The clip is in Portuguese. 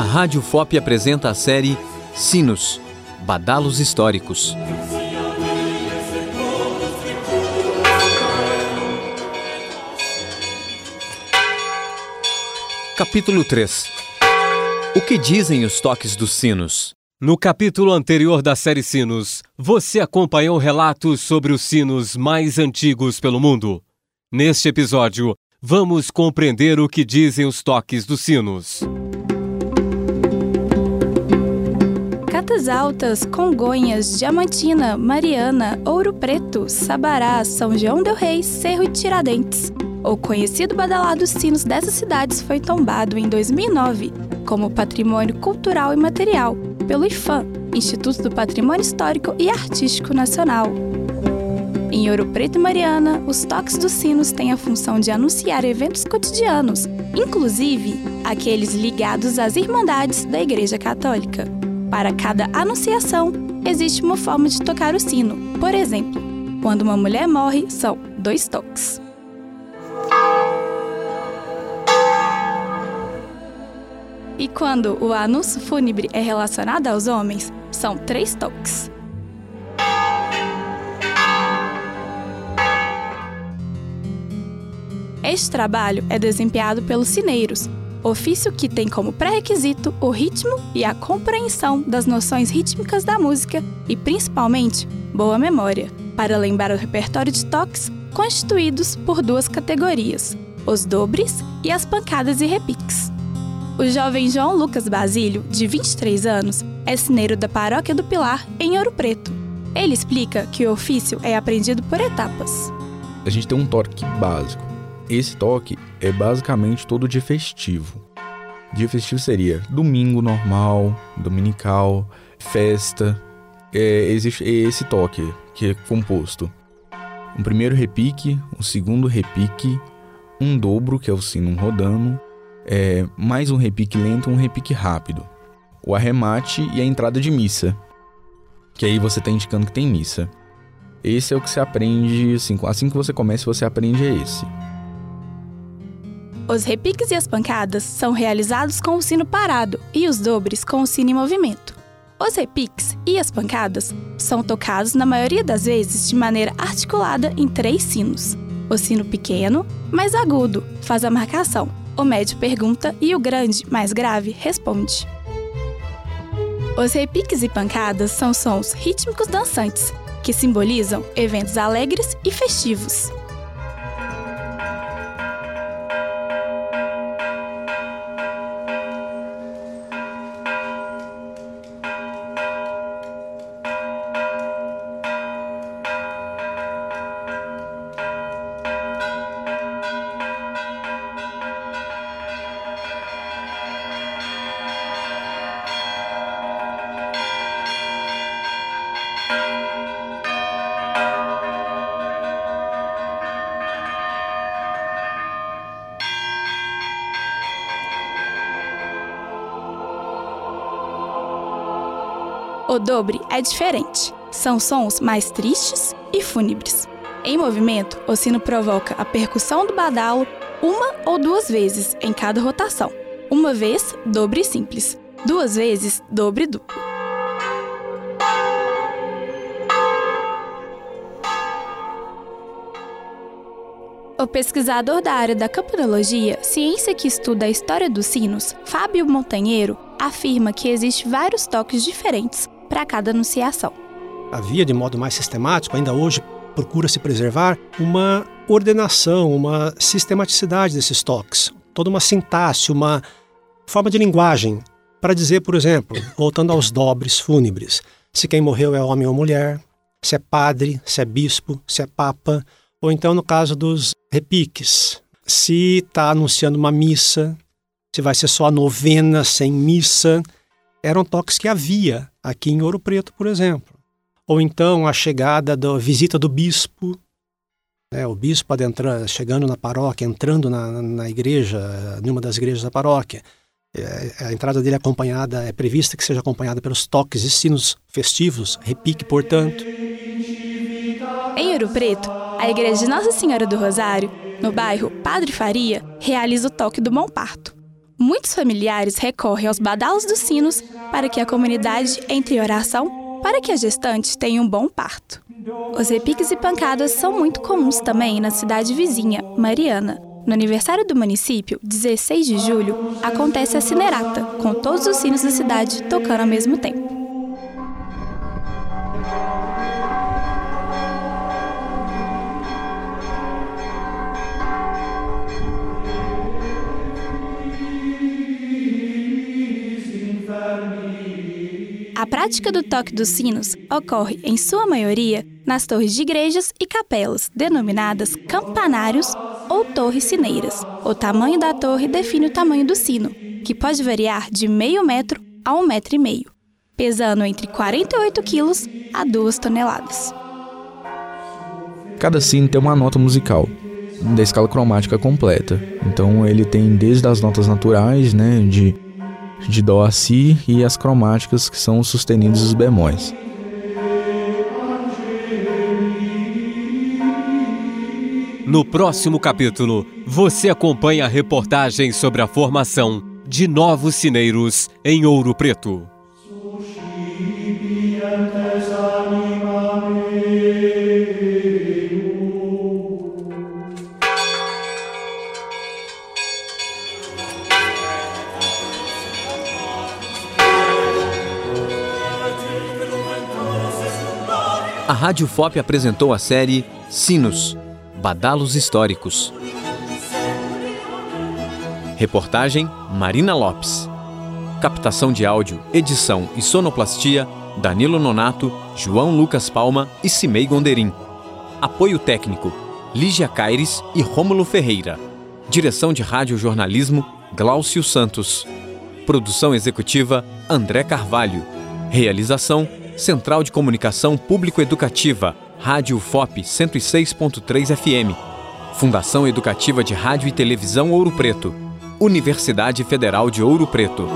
A Rádio FOP apresenta a série Sinos Badalos Históricos. Capítulo 3 O que dizem os toques dos sinos? No capítulo anterior da série Sinos, você acompanhou relatos sobre os sinos mais antigos pelo mundo. Neste episódio, vamos compreender o que dizem os toques dos sinos. Altas, Congonhas, Diamantina, Mariana, Ouro Preto, Sabará, São João del Rei, Cerro e Tiradentes. O conhecido badalado sinos dessas cidades foi tombado em 2009 como patrimônio cultural e material pelo IFAM, Instituto do Patrimônio Histórico e Artístico Nacional. Em Ouro Preto e Mariana, os toques dos sinos têm a função de anunciar eventos cotidianos, inclusive aqueles ligados às Irmandades da Igreja Católica. Para cada anunciação, existe uma forma de tocar o sino. Por exemplo, quando uma mulher morre, são dois toques. E quando o anúncio fúnebre é relacionado aos homens, são três toques. Este trabalho é desempenhado pelos sineiros, ofício que tem como pré-requisito o ritmo e a compreensão das noções rítmicas da música e, principalmente, boa memória, para lembrar o repertório de toques constituídos por duas categorias, os dobres e as pancadas e repiques. O jovem João Lucas Basílio, de 23 anos, é sineiro da Paróquia do Pilar, em Ouro Preto. Ele explica que o ofício é aprendido por etapas. A gente tem um toque básico. Esse toque é basicamente todo dia festivo. Dia festivo seria domingo normal, dominical, festa. É, existe esse toque que é composto. Um primeiro repique, um segundo repique, um dobro, que é o sino rodando, é, mais um repique lento, um repique rápido. O arremate e a entrada de missa, que aí você está indicando que tem missa. Esse é o que você aprende, assim, assim que você começa, você aprende esse. Os repiques e as pancadas são realizados com o sino parado e os dobres com o sino em movimento. Os repiques e as pancadas são tocados na maioria das vezes de maneira articulada em três sinos. O sino pequeno, mais agudo, faz a marcação, o médio pergunta e o grande, mais grave, responde. Os repiques e pancadas são sons rítmicos dançantes, que simbolizam eventos alegres e festivos. O dobre é diferente. São sons mais tristes e fúnebres. Em movimento, o sino provoca a percussão do badalo uma ou duas vezes em cada rotação. Uma vez, dobre simples. Duas vezes, dobre duplo. O pesquisador da área da camponologia, ciência que estuda a história dos sinos, Fábio Montanheiro, afirma que existem vários toques diferentes para cada anunciação. Havia, de modo mais sistemático, ainda hoje procura-se preservar uma ordenação, uma sistematicidade desses toques, toda uma sintaxe, uma forma de linguagem para dizer, por exemplo, voltando aos dobres fúnebres, se quem morreu é homem ou mulher, se é padre, se é bispo, se é papa, ou então no caso dos repiques, se está anunciando uma missa, se vai ser só a novena sem missa, eram toques que havia aqui em Ouro Preto, por exemplo. Ou então a chegada da visita do bispo, né, o bispo adentrando, chegando na paróquia, entrando na, na igreja, numa das igrejas da paróquia. É, a entrada dele é acompanhada, é prevista que seja acompanhada pelos toques e sinos festivos, repique, portanto. Em Ouro Preto, a igreja de Nossa Senhora do Rosário, no bairro Padre Faria, realiza o toque do Bom Parto. Muitos familiares recorrem aos badalos dos sinos para que a comunidade entre em oração para que a gestante tenha um bom parto. Os repiques e pancadas são muito comuns também na cidade vizinha, Mariana. No aniversário do município, 16 de julho, acontece a Cinerata, com todos os sinos da cidade tocando ao mesmo tempo. A prática do toque dos sinos ocorre, em sua maioria, nas torres de igrejas e capelas, denominadas campanários ou torres sineiras. O tamanho da torre define o tamanho do sino, que pode variar de meio metro a um metro e meio, pesando entre 48 quilos a 2 toneladas. Cada sino tem uma nota musical da escala cromática completa. Então ele tem desde as notas naturais, né, de de Dó a Si e as cromáticas que são os sustenidos e os bemóis. No próximo capítulo, você acompanha a reportagem sobre a formação de novos sineiros em Ouro Preto. A Rádio FOP apresentou a série Sinos Badalos Históricos. Reportagem Marina Lopes. Captação de áudio, edição e sonoplastia Danilo Nonato, João Lucas Palma e Cimei Gonderim. Apoio técnico Lígia Caires e Rômulo Ferreira. Direção de Rádio Jornalismo Glaucio Santos. Produção executiva André Carvalho. Realização Central de Comunicação Público-Educativa, Rádio FOP 106.3 FM. Fundação Educativa de Rádio e Televisão Ouro Preto. Universidade Federal de Ouro Preto.